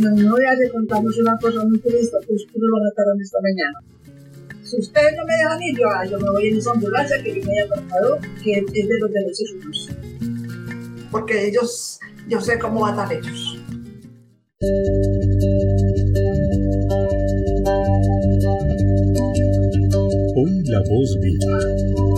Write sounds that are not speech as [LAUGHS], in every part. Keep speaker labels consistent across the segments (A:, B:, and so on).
A: no ya le contamos una cosa muy triste, pues lo mataron esta mañana. Si ustedes no me dejan ir, yo, ah, yo me voy en esa ambulancia que yo me haya tratado, que es de los derechos humanos. Porque ellos, yo sé cómo matan ellos.
B: Hoy la voz viva.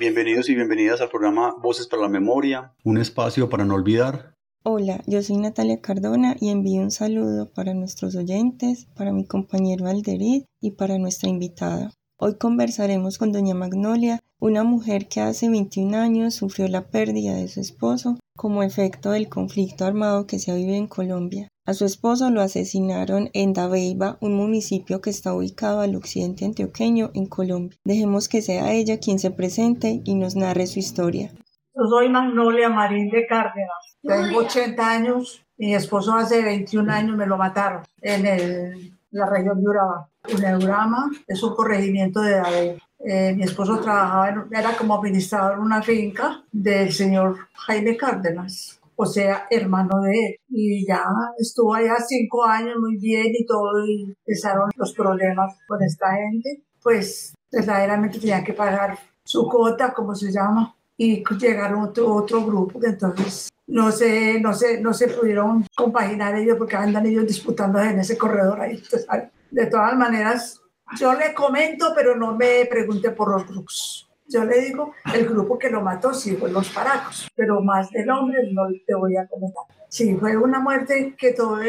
C: Bienvenidos y bienvenidas al programa Voces para la Memoria, un espacio para no olvidar.
D: Hola, yo soy Natalia Cardona y envío un saludo para nuestros oyentes, para mi compañero Alderid y para nuestra invitada. Hoy conversaremos con doña Magnolia, una mujer que hace 21 años sufrió la pérdida de su esposo como efecto del conflicto armado que se ha vivido en Colombia. A su esposo lo asesinaron en Dabeiba, un municipio que está ubicado al occidente antioqueño en Colombia. Dejemos que sea ella quien se presente y nos narre su historia.
A: Yo soy Magnolia Marín de Cárdenas. Tengo 80 años. Mi esposo hace 21 años me lo mataron en el, la región de Urabá. Urabá es un corregimiento de Dabeiba. Eh, mi esposo trabajaba, en, era como administrador en una finca del señor Jaime Cárdenas o sea, hermano de él. Y ya estuvo allá cinco años muy bien y todo, y empezaron los problemas con esta gente. Pues verdaderamente tenía que pagar su cuota, como se llama, y llegaron otro, otro grupo, entonces no se, no, se, no se pudieron compaginar ellos porque andan ellos disputando en ese corredor ahí. De todas maneras, yo le comento, pero no me pregunte por los grupos. Yo le digo, el grupo que lo mató sí fue los paracos, pero más del hombre no te voy a comentar. Sí, fue una muerte que toda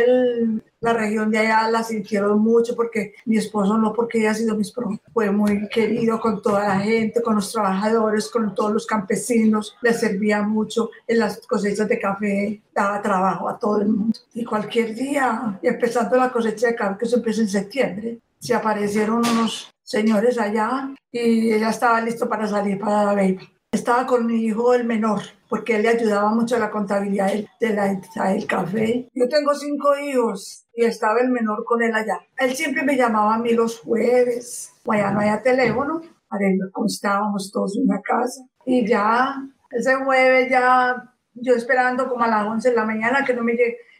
A: la región de allá la sintieron mucho porque mi esposo no porque haya sido mi esposo, fue muy querido con toda la gente, con los trabajadores, con todos los campesinos, le servía mucho en las cosechas de café, daba trabajo a todo el mundo. Y cualquier día, y empezando la cosecha de café que se empieza en septiembre, se aparecieron unos señores allá y ella estaba listo para salir para la baby. Estaba con mi hijo el menor, porque él le ayudaba mucho a la contabilidad de la del café. Yo tengo cinco hijos y estaba el menor con él allá. Él siempre me llamaba a mí los jueves, o allá no había teléfono, como estábamos todos en la casa. Y ya, ese jueves ya, yo esperando como a las 11 de la mañana que no me,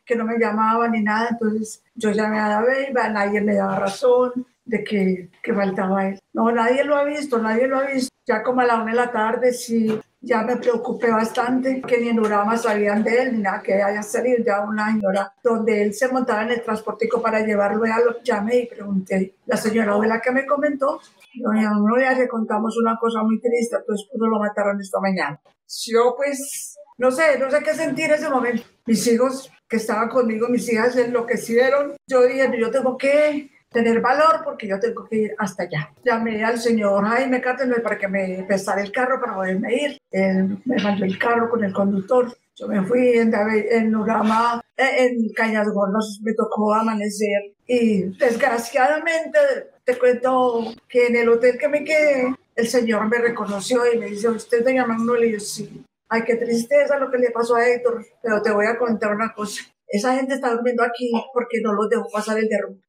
A: que no me llamaba ni nada, entonces yo llamé a baby, nadie me daba razón de que, que faltaba él. No, nadie lo ha visto, nadie lo ha visto. Ya como a la una de la tarde sí, ya me preocupé bastante que ni en Urama sabían de él, ni nada, que haya salido ya una señora donde él se montaba en el transportico para llevarlo, ya lo llamé y pregunté. La señora abuela que me comentó, doña ya le contamos una cosa muy triste, tu esposo lo mataron esta mañana. Yo pues, no sé, no sé qué sentir ese momento. Mis hijos que estaban conmigo, mis hijas enloquecieron. Yo dije, yo tengo que tener valor porque yo tengo que ir hasta allá. Llamé al señor Jaime Cárdenas para que me prestara el carro para poderme ir. Él me mandó el carro con el conductor. Yo me fui en, en Urama, eh, en Cañas Gordas, me tocó amanecer y desgraciadamente te cuento que en el hotel que me quedé, el señor me reconoció y me dice, ¿usted te llama uno? Y yo, sí. Ay, qué tristeza lo que le pasó a Héctor, pero te voy a contar una cosa. Esa gente está durmiendo aquí porque no los dejó pasar el derrumbe.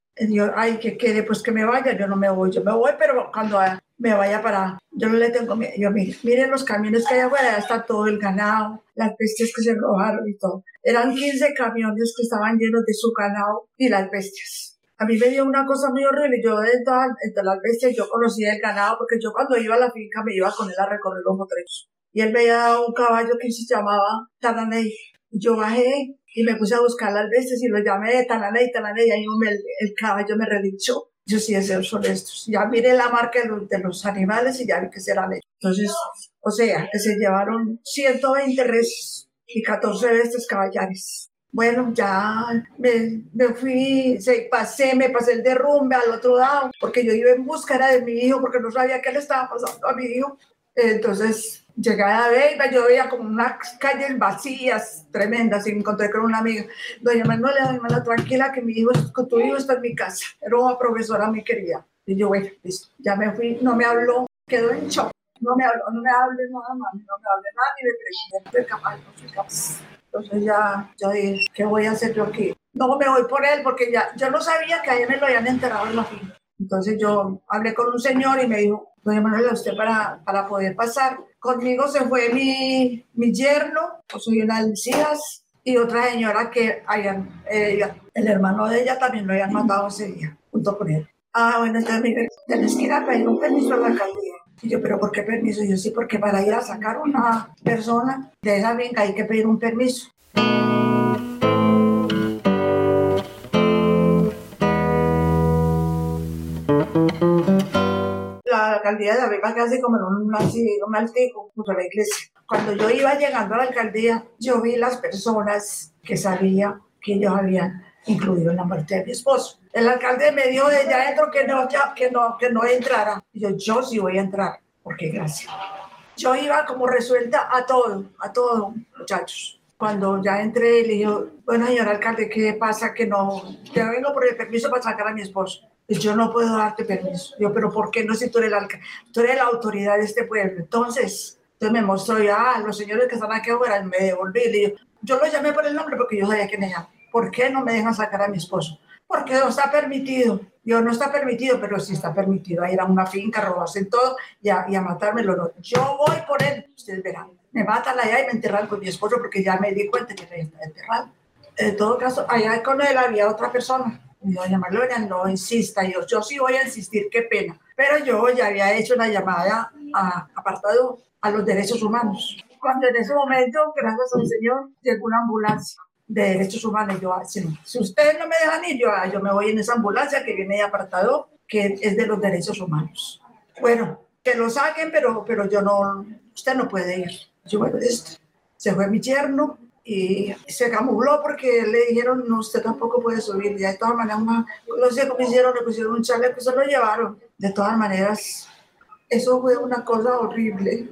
A: Ay, que quede, pues que me vaya, yo no me voy, yo me voy, pero cuando me vaya para, yo no le tengo miedo, yo mire, miren los camiones que hay afuera, está todo el ganado, las bestias que se robaron y todo. Eran 15 camiones que estaban llenos de su ganado y las bestias. A mí me dio una cosa muy horrible, yo entre, entre las bestias yo conocía el ganado porque yo cuando iba a la finca me iba con él a recorrer los motores. Y él me había dado un caballo que se llamaba Taraney. Y yo bajé y me puse a buscar las bestias y lo llamé de talana y ahí me, el caballo me relinchó. Yo sí, esos son estos. Ya miré la marca de los, animales y ya vi que serán ellos. Entonces, o sea, que se llevaron 120 reses y 14 bestias caballares. Bueno, ya me, me fui, se, pasé, me pasé el derrumbe al otro lado, porque yo iba en búsqueda de mi hijo, porque no sabía qué le estaba pasando a mi hijo. Entonces, Llegué a Beiba, yo veía como unas calles vacías, tremendas, y me encontré con una amiga. Doña Manuela, doña Manuela, tranquila, que mi hijo, tu hijo está en mi casa. Era una profesora muy querida. Y yo, bueno, listo, ya me fui, no me habló, quedó en shock. No me habló, no me hable nada más, no me hable nada, ni me pregunté, capaz, no soy capaz. Entonces ya, ya dije, ¿qué voy a hacer yo aquí? No me voy por él, porque ya, yo no sabía que a él me lo habían enterrado en la finca. Entonces yo hablé con un señor y me dijo, doña Manuela, usted para, para poder pasar, conmigo se fue mi, mi yerno, soy una Alcidas, y otra señora que hayan, eh, el hermano de ella también lo habían matado ese día, junto con él. Ah, bueno, entonces tenés que ir a pedir un permiso a la alcaldía. Y yo, ¿pero por qué permiso? Y yo, sí, porque para ir a sacar una persona de esa finca hay que pedir un permiso. Alcaldía de Arriba casi como en un, un altico junto a la iglesia. Cuando yo iba llegando a la alcaldía, yo vi las personas que sabía que ellos habían incluido en la muerte de mi esposo. El alcalde me dijo de allá adentro que no, ya, que no, que no entrara. Y yo, yo sí voy a entrar, porque gracias. Yo iba como resuelta a todo, a todo, muchachos. Cuando ya entré, le dije, bueno, señor alcalde, ¿qué pasa? Que no, te vengo por el permiso para sacar a mi esposo. Yo no puedo darte permiso. Yo, pero ¿por qué no si tú eres alcalde? Tú eres la autoridad de este pueblo. Entonces, entonces me mostró ya, ah, los señores que están aquí afuera, me devolví. Dije, yo lo llamé por el nombre porque yo sabía quién era. ¿Por qué no me dejan sacar a mi esposo? Porque no está permitido. Yo no está permitido, pero sí está permitido a ir a una finca, robarse todo y a, y a matármelo. Yo voy por él, ustedes verán. Me matan allá y me enterran con mi esposo porque ya me di cuenta que me está enterrado. En todo caso, allá con él había otra persona. Doña Marlene, no insista. Yo, yo sí voy a insistir, qué pena. Pero yo ya había hecho una llamada a, apartado a los derechos humanos. Cuando en ese momento, gracias al Señor, llegó una ambulancia de derechos humanos. Yo, ah, si, si ustedes no me dejan ir, yo, ah, yo me voy en esa ambulancia que viene de apartado, que es de los derechos humanos. Bueno, que lo saquen, pero, pero yo no, usted no puede ir. Yo, bueno, esto. Se fue mi yerno y se camufló porque le dijeron, no, usted tampoco puede subir. Y de todas maneras, no sé cómo hicieron, le pusieron un chaleco y se lo llevaron. De todas maneras, eso fue una cosa horrible,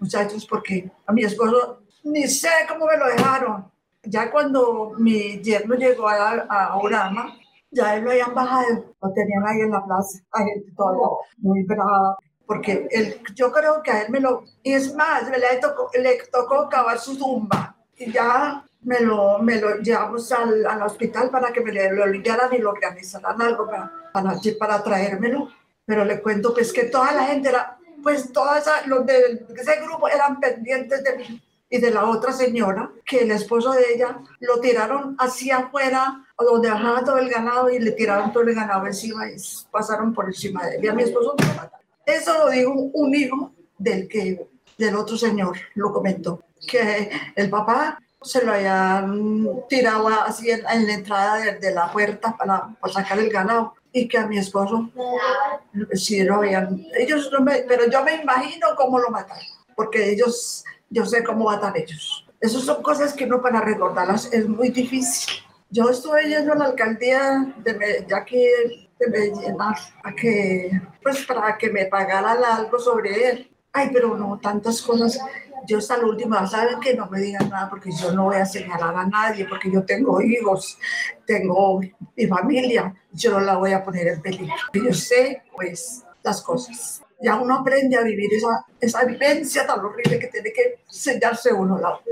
A: muchachos, porque a mi esposo ni sé cómo me lo dejaron ya cuando mi yerno llegó a, a Urama, ya él lo habían bajado, lo tenían ahí en la plaza, hay gente todavía muy brava, porque él, yo creo que a él me lo, y es más, le tocó, le tocó cavar su tumba, y ya me lo, me lo llevamos al, al hospital para que me lo limpiaran y lo organizaran algo para, para, para traérmelo, pero le cuento pues que toda la gente era, pues todas los de ese grupo eran pendientes de mí, y de la otra señora, que el esposo de ella lo tiraron hacia afuera, donde bajaba todo el ganado y le tiraron todo el ganado encima y pasaron por encima de él. Y a mi esposo. Eso lo dijo un hijo del, que, del otro señor, lo comentó, que el papá se lo habían tirado así en, la entrada de, la puerta para, para, sacar el ganado y que a mi esposo sí lo habían, ellos no me, pero yo me imagino cómo lo mataron, porque ellos yo sé cómo matan ellos. Esas son cosas que no para recordarlas es muy difícil. Yo estuve yendo a la alcaldía de, ya que de Medellín a que, pues para que me pagaran algo sobre él. Ay, pero no, tantas cosas. Yo hasta la última, saben que no me digan nada porque yo no voy a señalar a nadie, porque yo tengo hijos, tengo mi familia, yo no la voy a poner en peligro. Yo sé, pues, las cosas ya uno aprende a vivir esa, esa vivencia tan horrible que tiene que sellarse uno la boca.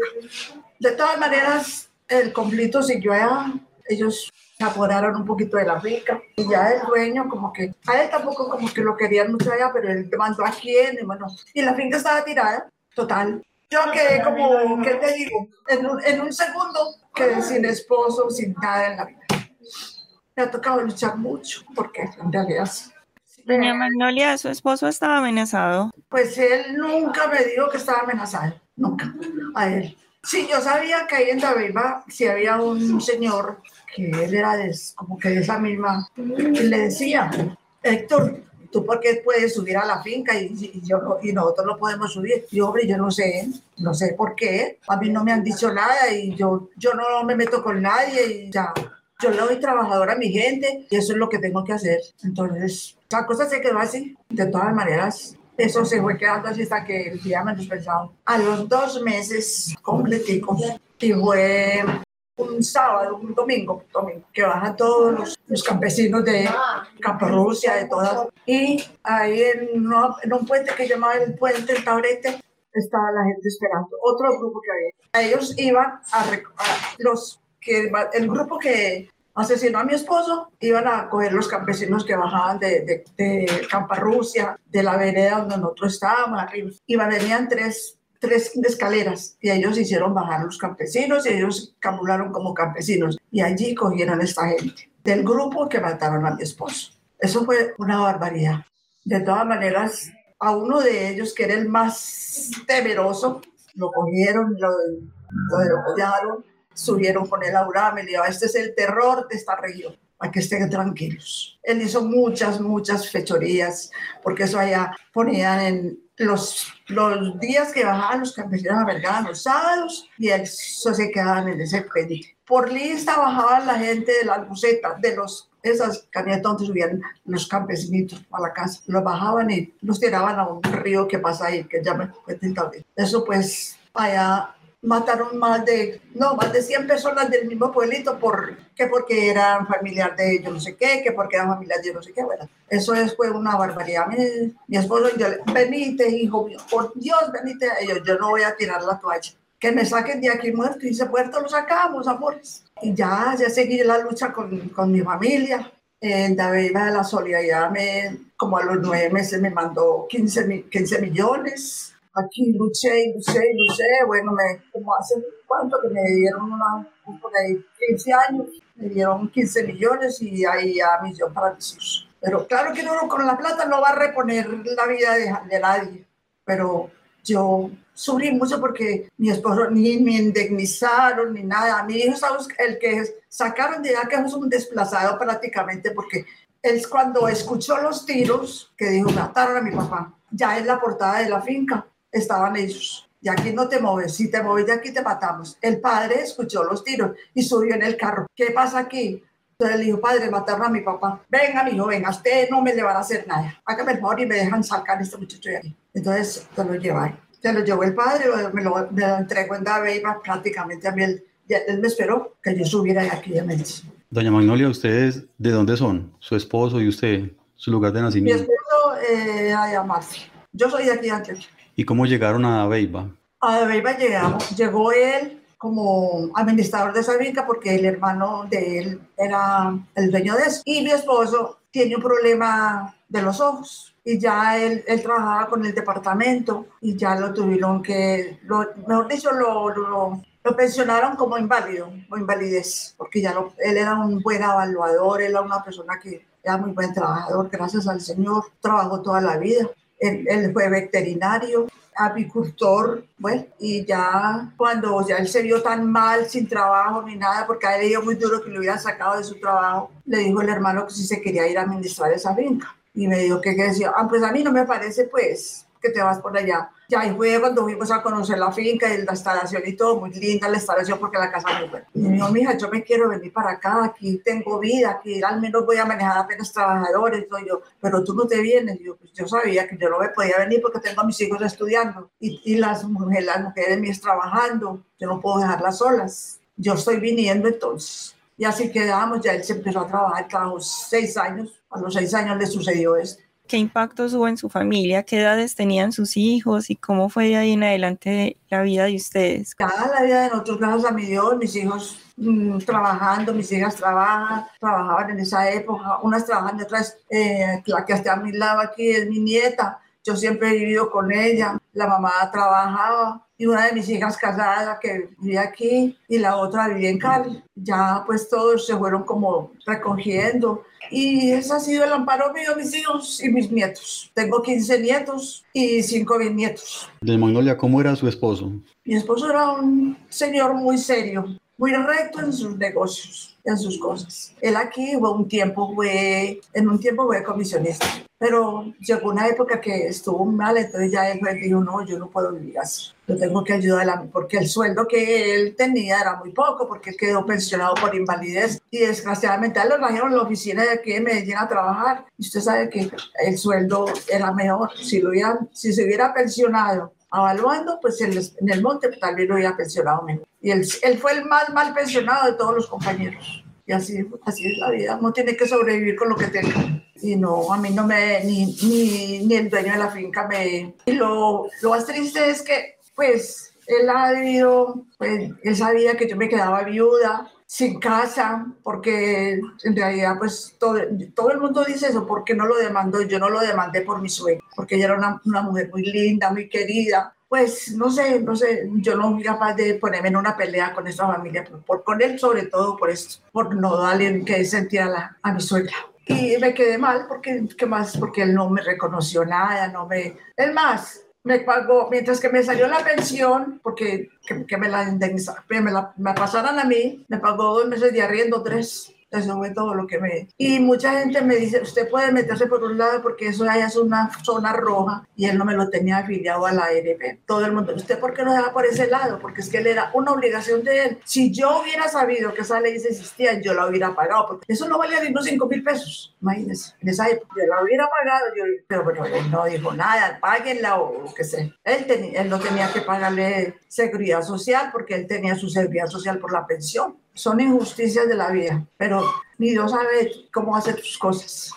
A: De todas maneras, el conflicto siguió allá, ellos se apoderaron un poquito de la finca y ya el dueño como que, a él tampoco como que lo querían mucho allá, pero él mandó a quién y bueno, y la finca estaba tirada, total. Yo quedé como, ¿qué te digo? En un, en un segundo quedé sin esposo, sin nada en la vida. Me ha tocado luchar mucho porque en realidad
D: Doña Magnolia, ¿su esposo estaba amenazado?
A: Pues él nunca me dijo que estaba amenazado, nunca, a él. Sí, yo sabía que ahí en Daviva si había un señor que él era como que de esa misma, y le decía, Héctor, ¿tú por qué puedes subir a la finca y, yo y nosotros no podemos subir? Y hombre, yo no sé, no sé por qué, a mí no me han dicho nada y yo, yo no me meto con nadie y ya, yo le doy trabajador a mi gente y eso es lo que tengo que hacer. Entonces, la cosa se quedó así. De todas maneras, eso se fue quedando así hasta que el día menos pensado. A los dos meses completicos, y fue un sábado, un domingo, domingo que bajan todos los, campesinos de Rusia, de todas. Y ahí en, en, un puente que llamaba el puente El Taurete, estaba la gente esperando. Otro grupo que había. Ellos iban a, a los que el grupo que asesinó a mi esposo, iban a coger los campesinos que bajaban de, de, de Camparrusia, de la vereda donde nosotros estábamos arriba. Iban, venían tres, tres escaleras y ellos hicieron bajar los campesinos y ellos camularon como campesinos. Y allí cogieron a esta gente del grupo que mataron a mi esposo. Eso fue una barbaridad. De todas maneras, a uno de ellos, que era el más temeroso, lo cogieron, lo, degollaron, subieron con él a Urama y le dijo, este es el terror de esta región, para que estén tranquilos. Él hizo muchas, muchas fechorías, porque eso allá ponían en los, los días que bajaban los campesinos a vergar los sábados y eso se quedaban en ese pendiente. Por lista bajaban la gente de las bucetas, de los esas camionetas donde subían los campesinitos a la casa, los bajaban y los tiraban a un río que pasa ahí, que ya me Eso pues allá mataron más de, no, más de 100 personas del mismo pueblito por, que porque eran familiar de yo no sé qué, que porque eran familiar de yo no sé qué, bueno, eso es, fue una barbaridad. Mi, mi esposo, yo, venite, hijo mío, por Dios, venite, yo, yo no voy a tirar la toalla, que me saquen de aquí muerto y se muerto lo sacamos, amores. Y ya, ya seguí la lucha con, con mi familia. En David de la Solidaridad, me, como a los nueve meses, me mandó 15, 15 millones aquí luché y luché y luché, bueno, me, como hace cuánto que me dieron una, por ahí 15 años, me dieron 15 millones y ahí ya millón para mis hijos. Pero claro que uno con la plata no va a reponer la vida de, de nadie, pero yo sufrí mucho porque mi esposo ni me indemnizaron ni nada. Mi hijo es el que sacaron de allá que es un desplazado prácticamente porque él cuando escuchó los tiros que dijo mataron a mi papá, ya es la portada de la finca estaban ellos. Y aquí no te mueves, si te mueves de aquí te matamos. El padre escuchó los tiros y subió en el carro. ¿Qué pasa aquí? Entonces le dijo, padre, mataron a mi papá. Venga, mi hijo, venga, usted no me le van a hacer nada. Hágame el favor y me dejan sacar a este muchacho de aquí. Entonces se lo llevaron. Se lo llevó el padre, me lo, me lo entregó en Dabeiba prácticamente a mí. Él, él, me esperó que yo subiera de aquí de Medellín.
C: Doña Magnolia, ¿ustedes de dónde son? ¿Su esposo y usted? ¿Su lugar de nacimiento?
A: Mi esposo, eh, Ayamarse. Yo soy de aquí de Antioquia.
C: ¿Y cómo llegaron a Beiba?
A: A Beiba llegamos, llegó él como administrador de esa finca porque el hermano de él era el dueño de eso. Y mi esposo tiene un problema de los ojos y ya él, él trabajaba con el departamento y ya lo tuvieron que, lo, mejor dicho, lo, lo, lo, pensionaron como inválido o invalidez, porque ya lo, él era un buen evaluador, él era una persona que era muy buen trabajador, gracias al Señor, trabajó toda la vida él, él, fue veterinario, apicultor, bueno, y ya cuando ya él se vio tan mal, sin trabajo ni nada, porque a él le dio muy duro que lo hubieran sacado de su trabajo, le dijo el hermano que si se quería ir a administrar esa finca. Y me dijo que, que decía, ah, pues a mí no me parece, pues, que te vas por allá. Ya ahí fue cuando fuimos a conocer la finca y la instalación y todo, muy linda la instalación porque la casa muy buena. Y dijo, mija, yo me quiero venir para acá, aquí tengo vida, aquí al menos voy a manejar apenas trabajadores, todo yo, pero tú no te vienes. Yo, pues yo sabía que yo no me podía venir porque tengo a mis hijos estudiando y, y las, mujeres, las mujeres mías trabajando, yo no puedo dejarlas solas. Yo estoy viniendo entonces. Y así quedamos, ya él se empezó a trabajar, trabajó seis años, a los seis años le sucedió esto
D: qué impactos hubo en su familia, qué edades tenían sus hijos y cómo fue de ahí en adelante la vida de ustedes.
A: Cada la vida de nosotros, gracias a mi Dios, mis hijos mmm, trabajando, mis hijas trabajan, trabajaban en esa época, unas trabajando, otras, eh, la que está a mi lado aquí es mi nieta, yo siempre he vivido con ella, la mamá trabajaba, y una de mis hijas casada que vivía aquí y la otra vivía en Cali. Ya pues todos se fueron como recogiendo y ese ha sido el amparo mío, mis hijos y mis nietos. Tengo 15 nietos y 5 bisnietos.
C: De Magnolia, ¿cómo era su esposo?
A: Mi esposo era un señor muy serio, muy recto en sus negocios, en sus cosas. Él aquí fue un tiempo, fue, en un tiempo fue comisionista, pero llegó una época que estuvo mal, entonces ya él dijo, no, yo no puedo vivir así, yo tengo que ayudar a porque el sueldo que él tenía era muy poco, porque él quedó pensionado por invalidez y desgraciadamente lo trajeron la oficina de aquí de Medellín a trabajar y usted sabe que el sueldo era mejor, si, lo hubieran, si se hubiera pensionado evaluando, pues en, en el monte pues, también lo había pensionado mejor. Y él, él, fue el más mal pensionado de todos los compañeros. Y así, así es la vida, uno tiene que sobrevivir con lo que tenga. Y no, a mí no me, ni, ni, ni el dueño de la finca me... Y lo, lo más triste es que, pues, él ha debido, pues, él sabía que yo me quedaba viuda, sin casa, porque en realidad pues todo, todo el mundo dice eso, porque no lo demandó? Yo no lo demandé por mi sueño, porque ella era una, una mujer muy linda, muy querida, pues no sé, no sé, yo no fui capaz de ponerme en una pelea con esta familia, por, con él sobre todo por esto, por no darle que sentir a, mi suegra. Y me quedé mal porque, ¿qué más? Porque él no me reconoció nada, no me... Es más, me pagó, mientras que me salió la pensión, porque que, me la me, la, pasaran a mí, me pagó dos meses de arriendo, tres. Fue todo lo que me... Y mucha gente me dice, usted puede meterse por un lado porque eso allá es una zona roja y él no me lo tenía afiliado a la ARP. Todo el mundo, ¿usted por qué no deja por ese lado? Porque es que él era una obligación de él. Si yo hubiera sabido que esa ley existía, yo la hubiera pagado, porque eso no valía ni unos 5 mil pesos, imagínense, en esa época. Yo la hubiera pagado, yo, pero bueno, él no dijo nada, páguenla o que sea. Él, él no tenía que pagarle seguridad social porque él tenía su seguridad social por la pensión son injusticias de la vida, pero ni Dios sabe cómo hacer sus cosas.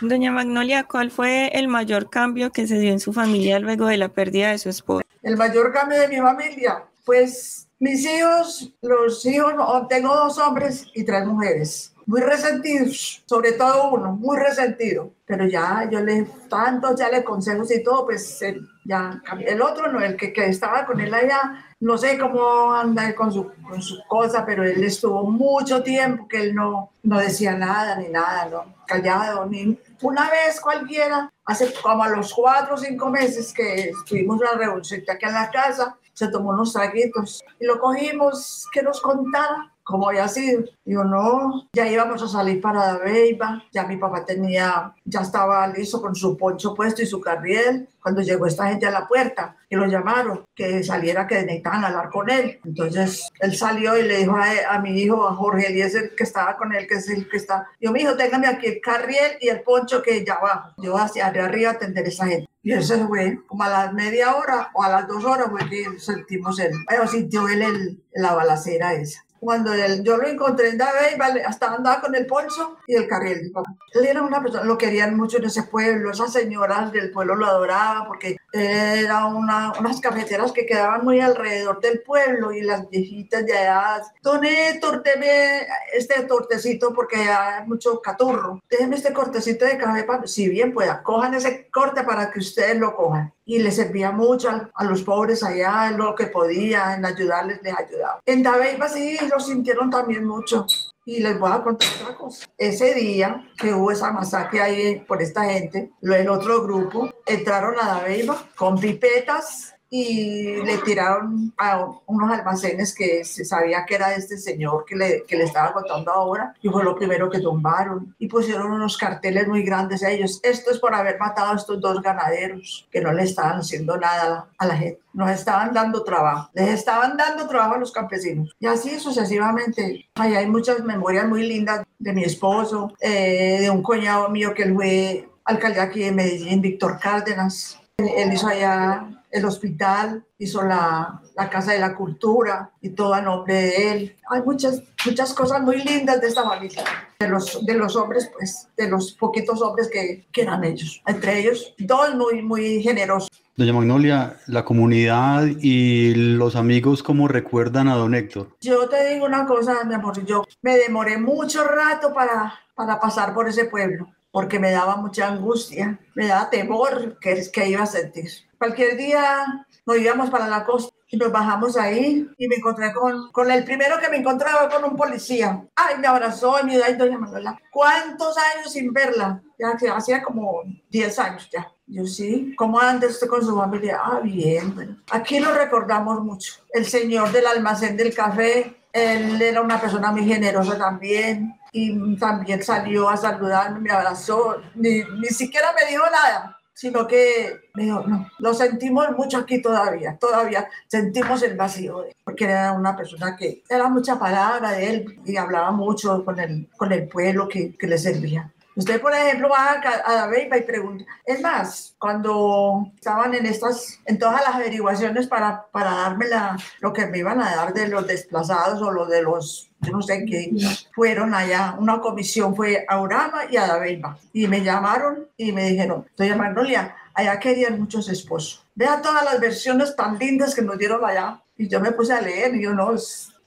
D: Doña Magnolia, ¿cuál fue el mayor cambio que se dio en su familia luego de la pérdida de su esposo?
A: El mayor cambio de mi familia, pues mis hijos, los hijos, tengo dos hombres y tres mujeres muy resentidos, sobre todo uno, muy resentido. Pero ya yo le, tanto ya le consejos y todo, pues ya El otro, no, el que, que, estaba con él allá, no sé cómo anda con su, con su cosa, pero él estuvo mucho tiempo que él no, no decía nada, ni nada, ¿no? Callado, ni una vez cualquiera, hace como a los cuatro o cinco meses que estuvimos la reunión aquí en la casa, se tomó unos traguitos y lo cogimos que nos contara cómo había sido. Digo, no, ya íbamos a salir para Beiba, ya mi papá tenía, ya estaba listo con su poncho puesto y su carriel, cuando llegó esta gente a la puerta y lo llamaron, que saliera, que necesitaban hablar con él. Entonces él salió y le dijo a, mi hijo, a Jorge Eliezer, que estaba con él, que es el que está, yo, mi hijo, téngame aquí el carriel y el poncho que ya abajo. Yo hacia arriba a atender a esa gente. Y eso fue como a las media hora o a las dos horas fue que sentimos él, pero sintió él el, la balacera esa cuando yo lo encontré en David, hasta andaba con el poncho y el carril. Él era una persona, lo querían mucho en ese pueblo, esas señoras del pueblo lo adoraban porque era una, unas cafeteras que quedaban muy alrededor del pueblo y las viejitas de allá, don Héctor, deme este tortecito porque hay mucho caturro, déjeme este cortecito de café, para, si bien pueda, cojan ese corte para que ustedes lo cojan y le servía mucho a, los pobres allá, lo que podía, en ayudarles, les ayudaba. En Dabeiba sí lo sintieron también mucho. Y les voy a contar otra cosa. Ese día que hubo esa masacre ahí por esta gente, el otro grupo entraron a Dabeiba con pipetas y le tiraron a unos almacenes que se sabía que era de este señor que le, que le estaba contando ahora y fue lo primero que tumbaron y pusieron unos carteles muy grandes a ellos. Esto es por haber matado a estos dos ganaderos que no le estaban haciendo nada a la, gente. Nos estaban dando trabajo, les estaban dando trabajo a los campesinos. Y así sucesivamente. Ahí hay muchas memorias muy lindas de mi esposo, eh, de un cuñado mío que él fue alcalde aquí de Medellín, Víctor Cárdenas. Él hizo allá el hospital, hizo la, la, Casa de la Cultura y todo a nombre de él. Hay muchas, muchas cosas muy lindas de esta familia, de los, de los hombres, pues, de los poquitos hombres que, que eran ellos. Entre ellos, dos muy, muy generosos.
C: Doña Magnolia, la comunidad y los amigos, ¿cómo recuerdan a don Héctor?
A: Yo te digo una cosa, mi amor, yo me demoré mucho rato para, para pasar por ese pueblo porque me daba mucha angustia, me daba temor que, que iba a sentir. Cualquier día nos íbamos para la costa y nos bajamos ahí y me encontré con, con el primero que me encontraba con un policía. Ay, me abrazó y me dijo, doña Manuela, ¿cuántos años sin verla? Ya hacía como 10 años ya. Yo sí, ¿cómo antes usted con su familia? Ah, bien, bueno. Aquí lo recordamos mucho. El señor del almacén del café, él era una persona muy generosa también y también salió a saludarme, me abrazó, ni, ni siquiera me dijo nada, sino que me dijo, no, lo sentimos mucho aquí todavía, todavía sentimos el vacío, porque era una persona que era mucha palabra de él y hablaba mucho con el, con el pueblo que, que le servía. Usted, por ejemplo, va a, a y pregunta. Es más, cuando estaban en estas, en todas las averiguaciones para, para darme la, lo que me iban a dar de los desplazados o lo de los, yo no sé qué, fueron allá. Una comisión fue a Urama y a Dabeiba. Y me llamaron y me dijeron, doña Magnolia, allá querían muchos esposos. Vea todas las versiones tan lindas que nos dieron allá. Y yo me puse a leer y yo no,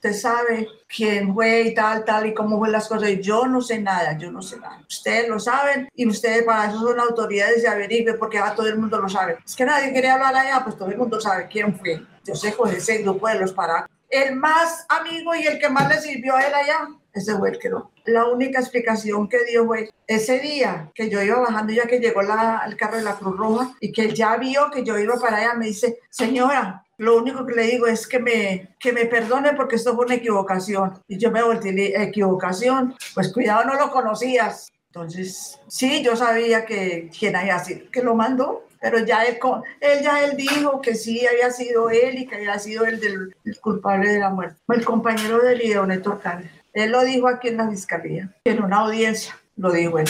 A: usted sabe quién fue y tal, tal, y cómo fue las cosas. Yo no sé nada, yo no sé nada. Ustedes lo saben y ustedes para eso son autoridades de averigüe porque ahora todo el mundo lo sabe. Es que nadie quería hablar allá, pues todo el mundo sabe quién fue. Yo sé con ese grupo de los para. El más amigo y el que más le sirvió a él allá, ese fue el que no. La única explicación que dio fue ese día que yo iba bajando, ya que llegó la, el carro de la Cruz Roja y que ya vio que yo iba para allá, me dice, señora, lo único que le digo es que me, que me perdone porque esto fue una equivocación. Y yo me volteé, equivocación, pues cuidado, no lo conocías. Entonces, sí, yo sabía que quién había sido, que lo mandó, pero ya él, él, ya él dijo que sí había sido él y que había sido el, del, culpable de la muerte. El compañero de Lideo, Neto Él lo dijo aquí en la fiscalía, en una audiencia, lo dijo él.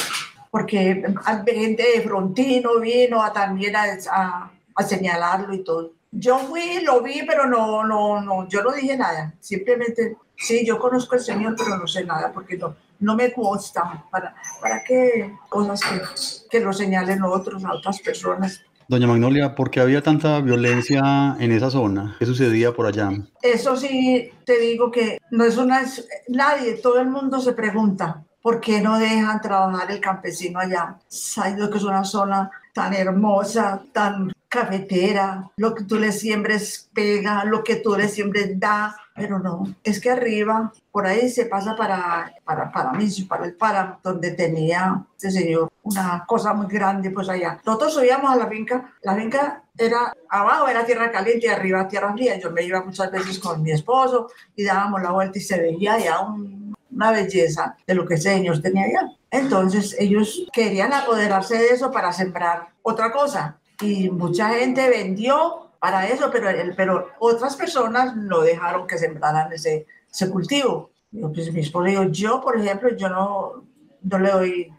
A: Porque gente de Frontino vino a, también a, a señalarlo y todo. Yo fui, lo vi, pero no, no, no, yo no dije nada. Simplemente, sí, yo conozco al Señor, pero no sé nada porque no, no me consta. ¿Para, para qué cosas que, que lo señalen otros a otras personas?
C: Doña Magnolia, ¿por qué había tanta violencia en esa zona? ¿Qué sucedía por allá?
A: Eso sí, te digo que no es una... Nadie, todo el mundo se pregunta, ¿por qué no dejan trabajar el campesino allá? Sabiendo que es una zona tan hermosa, tan cafetera, lo que tú le siembres pega, lo que tú le siembres da, pero no, es que arriba, por ahí se pasa para, para, para mí, para el para, donde tenía este señor una cosa muy grande, pues allá. Nosotros subíamos a la finca, la finca era, abajo era tierra caliente y arriba tierra fría, yo me iba muchas veces con mi esposo y dábamos la vuelta y se veía ya una belleza de lo que ese señor tenía allá. Entonces ellos querían apoderarse de eso para sembrar otra cosa y mucha gente vendió para eso, pero, pero otras personas no dejaron que sembraran ese, ese cultivo. Yo, pues, mi esposo yo, por ejemplo, yo no, no le doy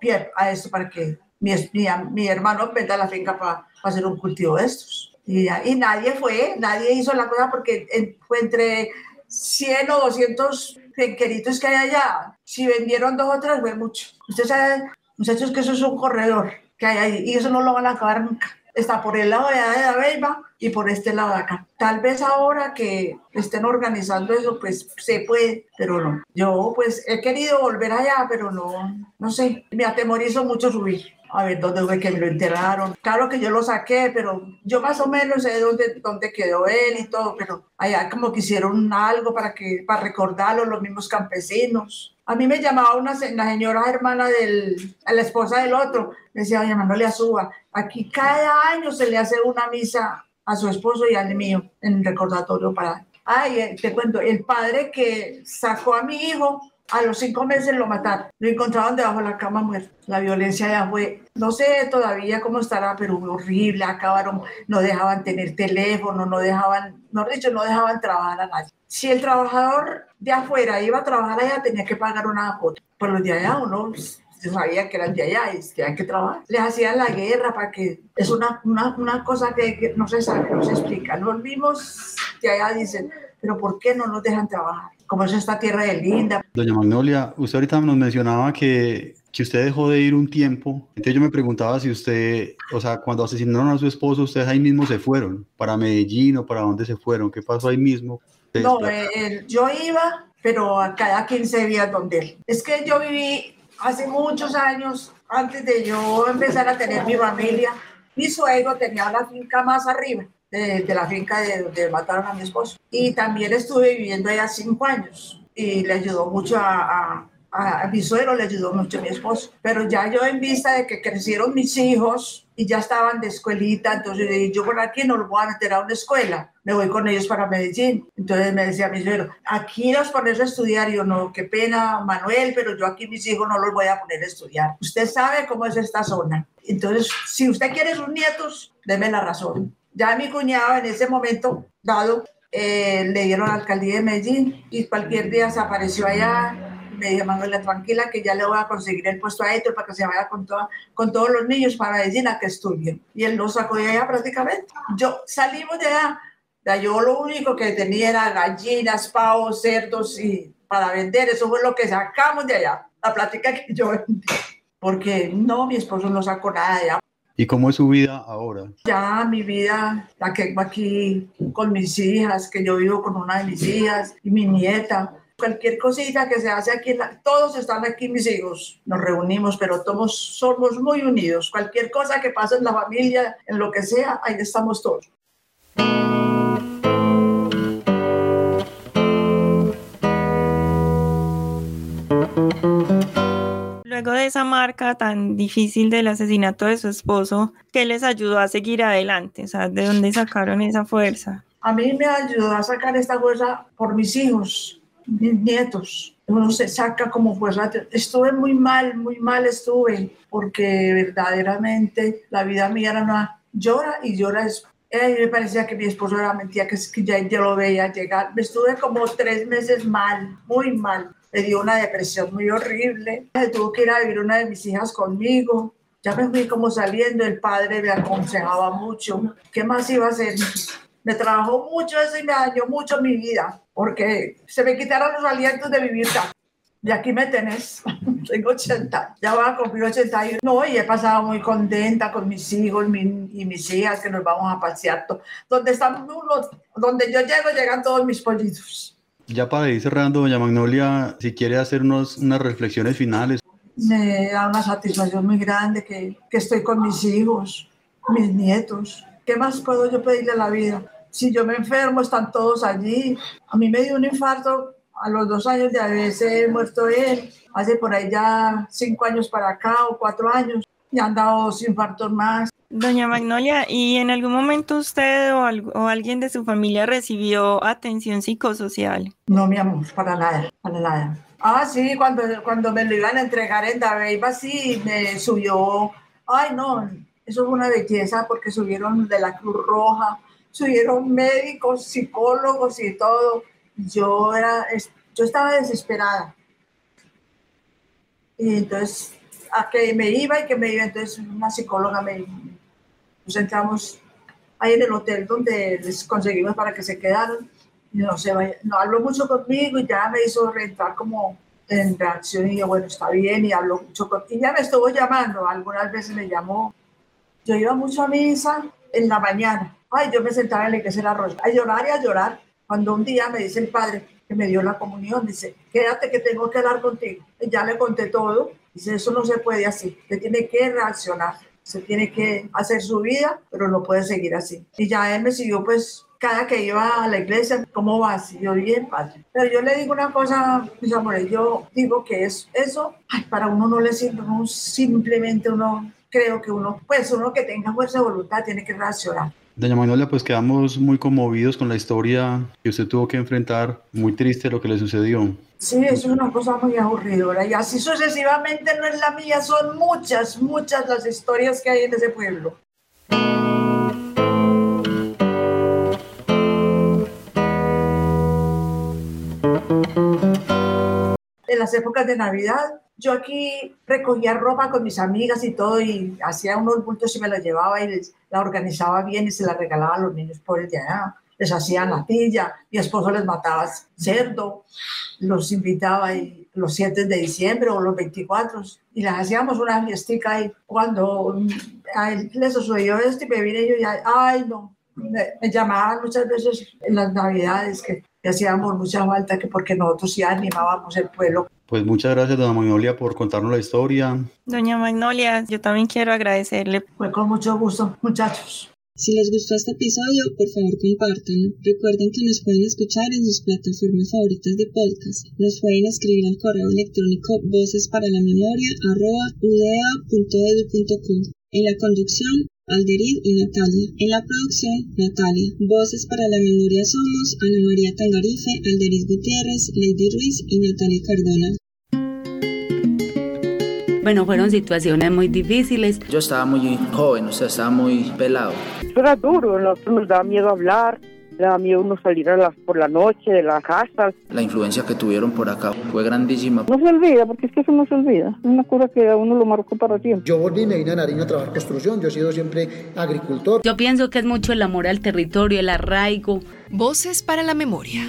A: pie a esto para que mi, mi, mi hermano venda la finca para, hacer un cultivo de estos. Y, y, nadie fue, nadie hizo la cosa porque fue entre 100 o 200 finqueritos que hay allá. Si vendieron dos o tres, fue mucho. Usted sabe, muchachos, que eso es un corredor que hay ahí y eso no lo van a acabar nunca. Está por el lado de la Beiba y por este lado de acá. Tal vez ahora que estén organizando eso, pues se puede, pero no. Yo pues he querido volver allá, pero no, no sé, me atemorizo mucho subir a ver dónde fue que me lo enterraron. Claro que yo lo saqué, pero yo más o menos sé dónde, dónde quedó él y todo, pero allá como que hicieron algo para, que, para recordarlo los mismos campesinos. A mí me llamaba una la señora hermana de la esposa del otro, decía, oye, no le suba. Aquí cada año se le hace una misa a su esposo y al mío en recordatorio para... Ay, eh, te cuento, el padre que sacó a mi hijo a los cinco meses lo mataron. Lo encontraron debajo de la cama muerto. La violencia ya fue, no sé todavía cómo estará, pero horrible. Acabaron, no dejaban tener teléfono, no dejaban, no dicho, no dejaban trabajar a nadie. Si el trabajador de afuera iba a trabajar allá, tenía que pagar una cuota. Por los de allá uno sabía que eran de allá y tenían que trabajar. Les hacían la guerra para que es una, una, una cosa que, no se sabe, no se explica. Los mismos de allá dicen, pero ¿por qué no nos dejan trabajar? Como es esta tierra de linda.
C: Doña Magnolia, usted ahorita nos mencionaba que, que usted dejó de ir un tiempo. Entonces yo me preguntaba si usted, o sea, cuando asesinaron a su esposo, ustedes ahí mismo se fueron, para Medellín o para dónde se fueron, ¿qué pasó ahí mismo?
A: No, eh, yo iba, pero a cada 15 días donde él. Es que yo viví hace muchos años, antes de yo empezar a tener mi familia, mi suegro tenía la finca más arriba de, la finca de donde mataron a mi esposo. Y también estuve viviendo allá cinco años y le ayudó mucho a, a, mi suegro, le ayudó mucho a mi esposo. Pero ya yo en vista de que crecieron mis hijos y ya estaban de escuelita, entonces yo por aquí no los voy a meter a una escuela, me voy con ellos para Medellín. Entonces me decía mi suegro, aquí los pones a estudiar. Y yo, no, qué pena, Manuel, pero yo aquí mis hijos no los voy a poner a estudiar. Usted sabe cómo es esta zona. Entonces, si usted quiere sus nietos, deme la razón. Ya mi cuñado en ese momento dado eh, le dieron a la alcaldía de Medellín y cualquier día se apareció allá me dije, Manuela, tranquila, que ya le voy a conseguir el puesto a Héctor para que se vaya con, toda, con todos los niños para medicina que estudien. Y él lo sacó de allá prácticamente. Yo salimos de allá. De yo lo único que tenía era gallinas, pavos, cerdos y para vender. Eso fue lo que sacamos de allá. La plática que yo vendí. Porque no, mi esposo no sacó nada de allá.
C: ¿Y cómo es su vida ahora?
A: Ya mi vida, la que vengo aquí con mis hijas, que yo vivo con una de mis hijas y mi nieta. Cualquier cosita que se hace aquí, todos están aquí mis hijos. Nos reunimos, pero todos somos muy unidos. Cualquier cosa que pase en la familia, en lo que sea, ahí estamos todos.
D: Luego de esa marca tan difícil del asesinato de su esposo, ¿qué les ayudó a seguir adelante? O sea, ¿de dónde sacaron esa fuerza?
A: A mí me ayudó a sacar esta fuerza por mis hijos, mis nietos. Uno se saca como fuerza. Estuve muy mal, muy mal estuve, porque verdaderamente la vida mía era una llora y llora. A mí me parecía que mi esposo era mentira, que, que ya yo lo veía llegar. Me estuve como tres meses mal, muy mal me dio una depresión muy horrible. Tuvo que ir a vivir una de mis hijas conmigo. Ya me fui como saliendo, el padre me aconsejaba mucho. ¿Qué más iba a hacer? Me trabajó mucho eso y me dañó mucho mi vida, porque se me quitaron los alientos de vivir acá. Y aquí me tenés, [LAUGHS] tengo 80, ya voy a cumplir 81. No, y he pasado muy contenta con mis hijos y mis hijas que nos vamos a pasear. Donde, estamos, donde yo llego, llegan todos mis pollitos.
C: Ya para ir cerrando, doña Magnolia, si quiere hacer unas reflexiones finales.
A: Me da una satisfacción muy grande que, que estoy con mis hijos, mis nietos. ¿Qué más puedo yo pedirle a la vida? Si yo me enfermo, están todos allí. A mí me dio un infarto a los dos años de haberse muerto él. Hace por ahí ya cinco años para acá o cuatro años. Y han dado dos infartos más.
D: Doña Magnolia, ¿y en algún momento usted o, alguien de su familia recibió atención psicosocial?
A: No, mi amor, para nada, para nada. Ah, sí, cuando, cuando me lo iban a entregar en Dabeiba, sí, me subió. Ay, no, eso fue una belleza porque subieron de la Cruz Roja, subieron médicos, psicólogos y todo. Yo, era, yo estaba desesperada. Y entonces, a que me iba y que me iba, entonces una psicóloga me, nos entramos ahí en el hotel donde les conseguimos para que se quedaran. Y no, se no habló mucho conmigo y ya me hizo reentrar como en reacción y yo, bueno, está bien, y habló mucho con... Y ya me estuvo llamando, algunas veces me llamó. Yo iba mucho a misa en la mañana. Ay, yo me sentaba en la iglesia de la Rosa a llorar y a llorar. Cuando un día me dice el padre que me dio la comunión, dice, quédate que tengo que hablar contigo. Y ya le conté todo. Dice, eso no se puede así, te tiene que reaccionar se tiene que hacer su vida, pero no puede seguir así. Y ya él me siguió pues cada que iba a la iglesia, ¿cómo vas? Y yo, bien, padre. Pero yo le digo una cosa, mis amores, yo digo que es, eso para uno no le sirve, uno simplemente uno, creo que uno, pues uno que tenga fuerza de voluntad tiene que reaccionar.
C: Doña Manuela, pues quedamos muy conmovidos con la historia que usted tuvo que enfrentar, muy triste lo que le sucedió.
A: Sí, es una cosa muy aburridora y así sucesivamente no es la mía, son muchas, muchas las historias que hay en ese pueblo. En las épocas de Navidad yo aquí recogía ropa con mis amigas y todo y hacía unos bultos y me la llevaba y la organizaba bien y se la regalaba a los niños pobres de allá. Les hacía natilla, mi esposo les mataba cerdo, los invitaba y los 7 de diciembre o los 24 y les hacíamos una fiestica y cuando él les sucedió esto y me vine yo ya, ay no, me, llamaban muchas veces en las navidades que, que hacíamos mucha falta que porque nosotros ya animábamos el pueblo
C: pues muchas gracias, doña Magnolia, por contarnos la historia.
D: Doña Magnolia, yo también quiero agradecerle.
A: Fue con mucho gusto, muchachos.
E: Si les gustó este episodio, por favor compártanlo. Recuerden que nos pueden escuchar en sus plataformas favoritas de podcast. Nos pueden escribir al correo electrónico voces para la memoria En la conducción, Alderid y Natalia. En la producción, Natalia. Voces para la memoria somos Ana María Tangarife, Alderid Gutiérrez, Lady Ruiz y Natalia Cardona.
F: Bueno, fueron situaciones muy difíciles.
G: Yo estaba muy joven, o sea, estaba muy pelado.
H: era duro, nosotros nos daba miedo hablar, le daba miedo uno salir a las, por la noche de la casa.
G: La influencia que tuvieron por acá fue grandísima.
I: No se olvida, porque es que eso no se olvida. Es una cosa que a uno lo marcó para siempre.
J: Yo volví y me vine a Nariño a trabajar construcción. Yo he sido siempre agricultor.
F: Yo pienso que es mucho el amor al territorio, el arraigo.
K: Voces para la memoria.